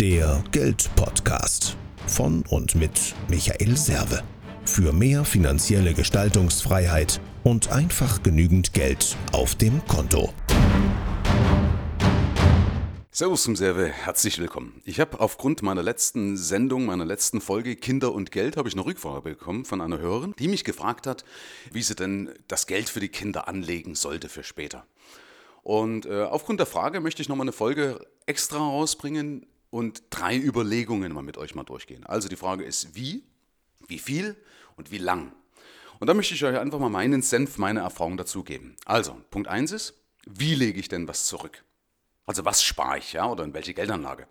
Der Geldpodcast von und mit Michael Serve. Für mehr finanzielle Gestaltungsfreiheit und einfach genügend Geld auf dem Konto. Servus zum Serve, herzlich willkommen. Ich habe aufgrund meiner letzten Sendung, meiner letzten Folge Kinder und Geld, habe ich eine Rückfrage bekommen von einer Hörerin, die mich gefragt hat, wie sie denn das Geld für die Kinder anlegen sollte für später. Und äh, aufgrund der Frage möchte ich nochmal eine Folge extra rausbringen und drei Überlegungen mal mit euch mal durchgehen. Also die Frage ist, wie, wie viel und wie lang. Und da möchte ich euch einfach mal meinen Senf, meine Erfahrung dazugeben. Also, Punkt 1 ist, wie lege ich denn was zurück? Also was spare ich, ja, oder in welche Geldanlage?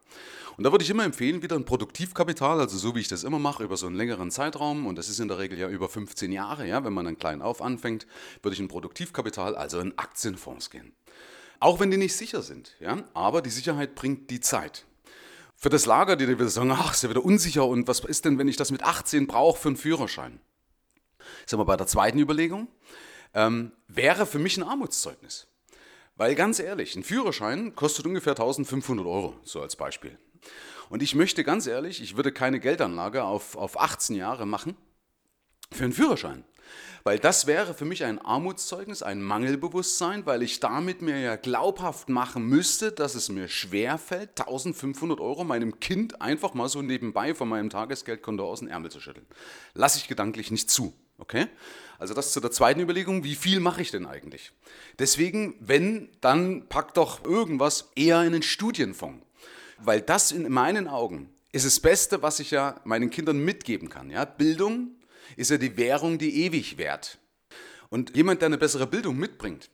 Und da würde ich immer empfehlen, wieder ein Produktivkapital, also so wie ich das immer mache, über so einen längeren Zeitraum, und das ist in der Regel ja über 15 Jahre, ja, wenn man dann klein auf anfängt, würde ich in Produktivkapital, also in Aktienfonds gehen. Auch wenn die nicht sicher sind, ja, aber die Sicherheit bringt die Zeit. Für das Lager, die wieder sagen, ach, ist ja wieder unsicher und was ist denn, wenn ich das mit 18 brauche für einen Führerschein? Sind wir bei der zweiten Überlegung, ähm, wäre für mich ein Armutszeugnis. Weil ganz ehrlich, ein Führerschein kostet ungefähr 1500 Euro, so als Beispiel. Und ich möchte ganz ehrlich, ich würde keine Geldanlage auf, auf 18 Jahre machen für einen Führerschein. Weil das wäre für mich ein Armutszeugnis, ein Mangelbewusstsein, weil ich damit mir ja glaubhaft machen müsste, dass es mir schwerfällt, 1500 Euro meinem Kind einfach mal so nebenbei von meinem Tagesgeldkonto aus den Ärmel zu schütteln. Lasse ich gedanklich nicht zu. Okay? Also das zu der zweiten Überlegung, wie viel mache ich denn eigentlich? Deswegen, wenn, dann pack doch irgendwas eher in einen Studienfonds. Weil das in meinen Augen ist das Beste, was ich ja meinen Kindern mitgeben kann. Ja? Bildung ist ja die Währung, die ewig währt. Und jemand, der eine bessere Bildung mitbringt,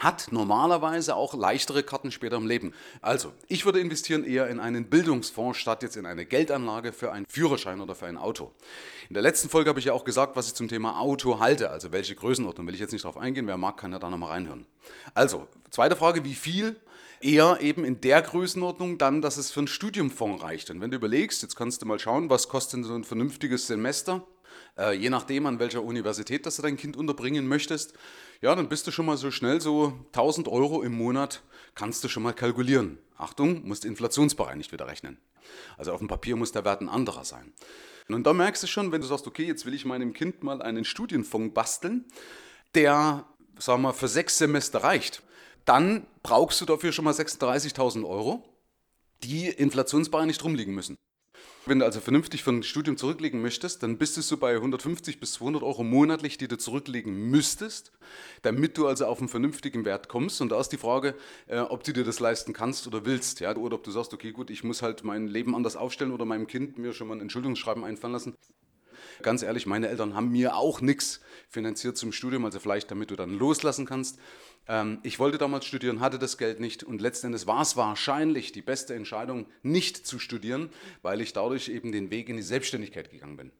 hat normalerweise auch leichtere Karten später im Leben. Also, ich würde investieren eher in einen Bildungsfonds statt jetzt in eine Geldanlage für einen Führerschein oder für ein Auto. In der letzten Folge habe ich ja auch gesagt, was ich zum Thema Auto halte, also welche Größenordnung. Will ich jetzt nicht darauf eingehen, wer mag, kann ja da nochmal reinhören. Also, zweite Frage, wie viel? Eher eben in der Größenordnung dann, dass es für einen Studiumfonds reicht. Und wenn du überlegst, jetzt kannst du mal schauen, was kostet so ein vernünftiges Semester? Äh, je nachdem, an welcher Universität dass du dein Kind unterbringen möchtest, ja, dann bist du schon mal so schnell so 1000 Euro im Monat, kannst du schon mal kalkulieren. Achtung, musst inflationsbereinigt wieder rechnen. Also auf dem Papier muss der Wert ein anderer sein. Und da merkst du schon, wenn du sagst, okay, jetzt will ich meinem Kind mal einen Studienfonds basteln, der, sagen wir, für sechs Semester reicht, dann brauchst du dafür schon mal 36.000 Euro, die inflationsbereinigt rumliegen müssen. Wenn du also vernünftig für ein Studium zurücklegen möchtest, dann bist du so bei 150 bis 200 Euro monatlich, die du zurücklegen müsstest, damit du also auf einen vernünftigen Wert kommst. Und da ist die Frage, äh, ob du dir das leisten kannst oder willst. Ja? Oder ob du sagst, okay, gut, ich muss halt mein Leben anders aufstellen oder meinem Kind mir schon mal ein Entschuldigungsschreiben einfallen lassen. Ganz ehrlich, meine Eltern haben mir auch nichts finanziert zum Studium, also vielleicht damit du dann loslassen kannst. Ähm, ich wollte damals studieren, hatte das Geld nicht und letzten Endes war es wahrscheinlich die beste Entscheidung, nicht zu studieren, weil ich dadurch eben den Weg in die Selbstständigkeit gegangen bin.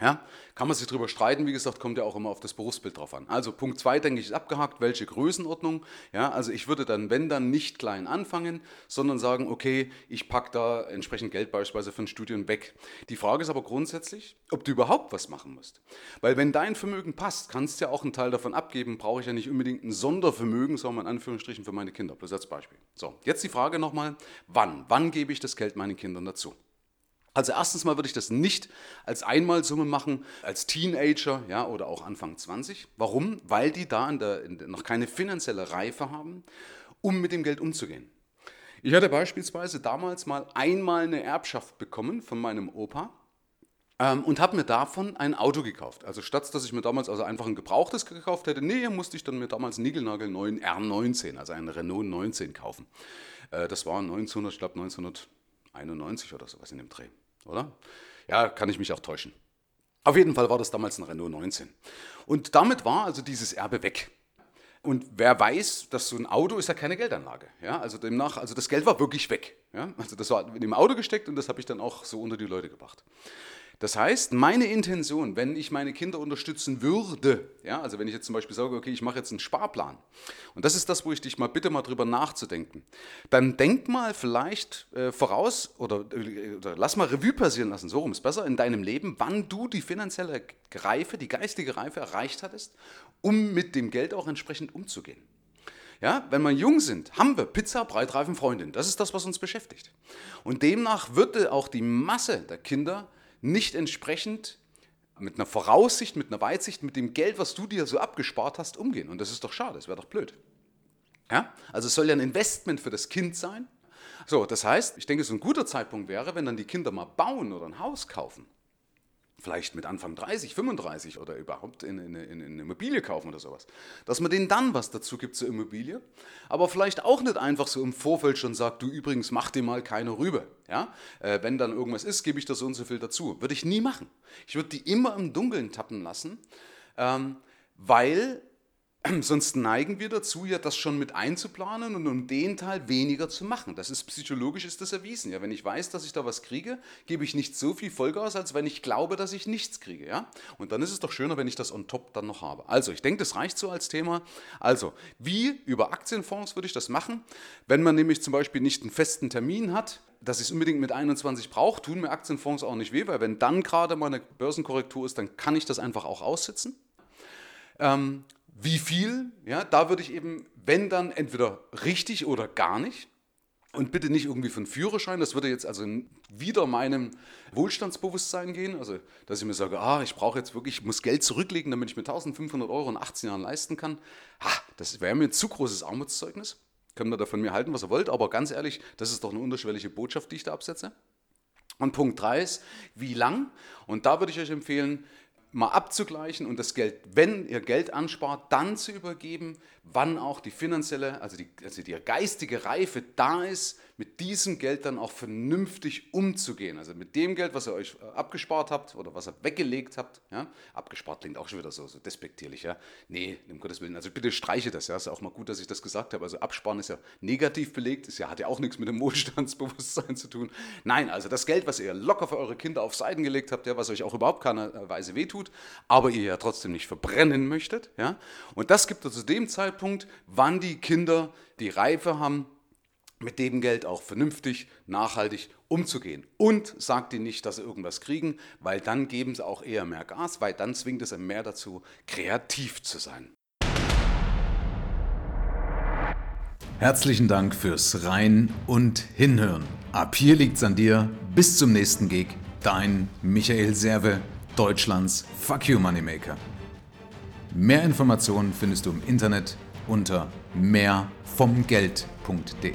Ja, kann man sich darüber streiten, wie gesagt, kommt ja auch immer auf das Berufsbild drauf an. Also Punkt 2, denke ich, ist abgehakt, welche Größenordnung. Ja, also ich würde dann, wenn dann, nicht klein anfangen, sondern sagen, okay, ich packe da entsprechend Geld beispielsweise für ein Studium weg. Die Frage ist aber grundsätzlich, ob du überhaupt was machen musst. Weil wenn dein Vermögen passt, kannst du ja auch einen Teil davon abgeben, brauche ich ja nicht unbedingt ein Sondervermögen, sondern in Anführungsstrichen für meine Kinder, bloß als Beispiel. So, jetzt die Frage nochmal, wann? Wann gebe ich das Geld meinen Kindern dazu? Also erstens mal würde ich das nicht als Einmalsumme machen, als Teenager ja, oder auch Anfang 20. Warum? Weil die da in der, in der, noch keine finanzielle Reife haben, um mit dem Geld umzugehen. Ich hatte beispielsweise damals mal einmal eine Erbschaft bekommen von meinem Opa ähm, und habe mir davon ein Auto gekauft. Also statt dass ich mir damals also einfach ein gebrauchtes gekauft hätte, nee, musste ich dann mir damals einen niegelnagelneuen R19, also einen Renault 19 kaufen. Äh, das war 1900, ich glaube 1991 oder sowas in dem Dreh oder? Ja, kann ich mich auch täuschen. Auf jeden Fall war das damals ein Renault 19. Und damit war also dieses Erbe weg. Und wer weiß, dass so ein Auto ist ja keine Geldanlage. Ja? Also demnach, also das Geld war wirklich weg. Ja? Also das war in dem Auto gesteckt und das habe ich dann auch so unter die Leute gebracht. Das heißt, meine Intention, wenn ich meine Kinder unterstützen würde, ja, also wenn ich jetzt zum Beispiel sage, okay, ich mache jetzt einen Sparplan, und das ist das, wo ich dich mal bitte mal drüber nachzudenken, dann denk mal vielleicht äh, voraus oder, äh, oder, lass mal Revue passieren lassen, so rum ist besser, in deinem Leben, wann du die finanzielle Reife, die geistige Reife erreicht hattest, um mit dem Geld auch entsprechend umzugehen. Ja, wenn wir jung sind, haben wir Pizza, Breitreifen, Freundin. Das ist das, was uns beschäftigt. Und demnach würde auch die Masse der Kinder nicht entsprechend mit einer Voraussicht, mit einer Weitsicht, mit dem Geld, was du dir so abgespart hast, umgehen. Und das ist doch schade, das wäre doch blöd. Ja? Also es soll ja ein Investment für das Kind sein. So, das heißt, ich denke, so ein guter Zeitpunkt wäre, wenn dann die Kinder mal bauen oder ein Haus kaufen vielleicht mit Anfang 30, 35 oder überhaupt in, in, in, eine Immobilie kaufen oder sowas, dass man denen dann was dazu gibt zur Immobilie, aber vielleicht auch nicht einfach so im Vorfeld schon sagt, du übrigens mach dir mal keine Rübe. Ja? Äh, wenn dann irgendwas ist, gebe ich da so und so viel dazu. Würde ich nie machen. Ich würde die immer im Dunkeln tappen lassen, ähm, weil Sonst neigen wir dazu, ja das schon mit einzuplanen und um den Teil weniger zu machen. Das ist psychologisch ist das erwiesen. Ja, wenn ich weiß, dass ich da was kriege, gebe ich nicht so viel Vollgas, als wenn ich glaube, dass ich nichts kriege. Ja? Und dann ist es doch schöner, wenn ich das on top dann noch habe. Also, ich denke, das reicht so als Thema. Also, wie über Aktienfonds würde ich das machen? Wenn man nämlich zum Beispiel nicht einen festen Termin hat, dass ich es unbedingt mit 21 brauche, tun mir Aktienfonds auch nicht weh, weil wenn dann gerade mal eine Börsenkorrektur ist, dann kann ich das einfach auch aussitzen. Ähm, wie viel? Ja, da würde ich eben, wenn dann, entweder richtig oder gar nicht. Und bitte nicht irgendwie von Führerschein. Das würde jetzt also wieder meinem Wohlstandsbewusstsein gehen. Also, dass ich mir sage, ah, ich brauche jetzt wirklich, ich muss Geld zurücklegen, damit ich mir 1500 Euro in 18 Jahren leisten kann. Ha, das wäre mir ein zu großes Armutszeugnis. Können wir da von mir halten, was ihr wollt. Aber ganz ehrlich, das ist doch eine unterschwellige Botschaft, die ich da absetze. Und Punkt 3 ist, wie lang? Und da würde ich euch empfehlen, mal abzugleichen und das Geld, wenn ihr Geld anspart, dann zu übergeben, wann auch die finanzielle, also die, also die geistige Reife da ist, mit diesem Geld dann auch vernünftig umzugehen. Also mit dem Geld, was ihr euch äh, abgespart habt oder was ihr weggelegt habt. Ja? Abgespart klingt auch schon wieder so, so despektierlich. Ja? Nee, um Gottes Willen. Also bitte streiche das. Ja? Ist auch mal gut, dass ich das gesagt habe. Also absparen ist ja negativ belegt, ist ja, hat ja auch nichts mit dem Wohlstandsbewusstsein zu tun. Nein, also das Geld, was ihr locker für eure Kinder auf Seiten gelegt habt, ja, was euch auch überhaupt keiner Weise wehtut, aber ihr ja trotzdem nicht verbrennen möchtet. Ja? Und das gibt es zu dem Zeitpunkt, wann die Kinder die Reife haben, mit dem Geld auch vernünftig, nachhaltig umzugehen. Und sagt ihnen nicht, dass sie irgendwas kriegen, weil dann geben sie auch eher mehr Gas, weil dann zwingt es mehr dazu, kreativ zu sein. Herzlichen Dank fürs Rein und Hinhören. Ab hier liegt's an dir. Bis zum nächsten Gig. Dein Michael Serve, Deutschlands Fuck You Moneymaker. Mehr Informationen findest du im Internet unter mehrvomgeld.de.